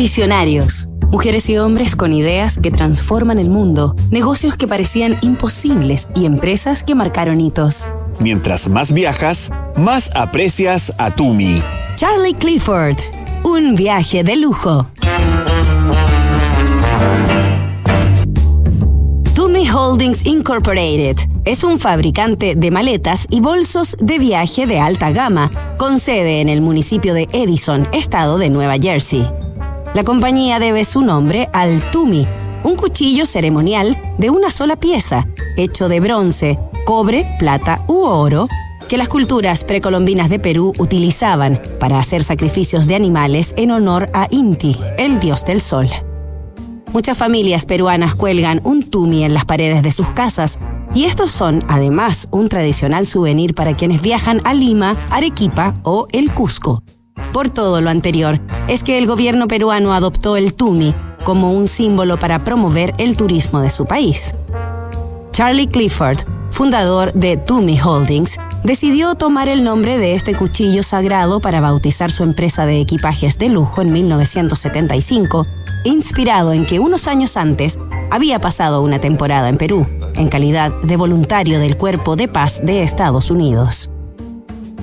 Visionarios. Mujeres y hombres con ideas que transforman el mundo, negocios que parecían imposibles y empresas que marcaron hitos. Mientras más viajas, más aprecias a Tumi. Charlie Clifford. Un viaje de lujo. Tumi Holdings Incorporated es un fabricante de maletas y bolsos de viaje de alta gama, con sede en el municipio de Edison, estado de Nueva Jersey. La compañía debe su nombre al Tumi, un cuchillo ceremonial de una sola pieza, hecho de bronce, cobre, plata u oro, que las culturas precolombinas de Perú utilizaban para hacer sacrificios de animales en honor a Inti, el dios del sol. Muchas familias peruanas cuelgan un tumi en las paredes de sus casas y estos son, además, un tradicional souvenir para quienes viajan a Lima, Arequipa o el Cusco. Por todo lo anterior, es que el gobierno peruano adoptó el tumi como un símbolo para promover el turismo de su país. Charlie Clifford, fundador de Tumi Holdings, decidió tomar el nombre de este cuchillo sagrado para bautizar su empresa de equipajes de lujo en 1975, inspirado en que unos años antes había pasado una temporada en Perú, en calidad de voluntario del Cuerpo de Paz de Estados Unidos.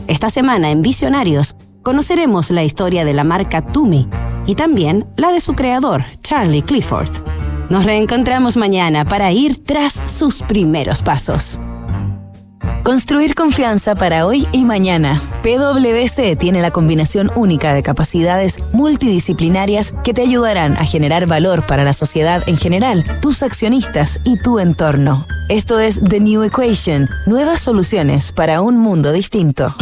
Esta semana en Visionarios conoceremos la historia de la marca Tumi y también la de su creador, Charlie Clifford. Nos reencontramos mañana para ir tras sus primeros pasos. Construir confianza para hoy y mañana. PwC tiene la combinación única de capacidades multidisciplinarias que te ayudarán a generar valor para la sociedad en general, tus accionistas y tu entorno. Esto es The New Equation, nuevas soluciones para un mundo distinto.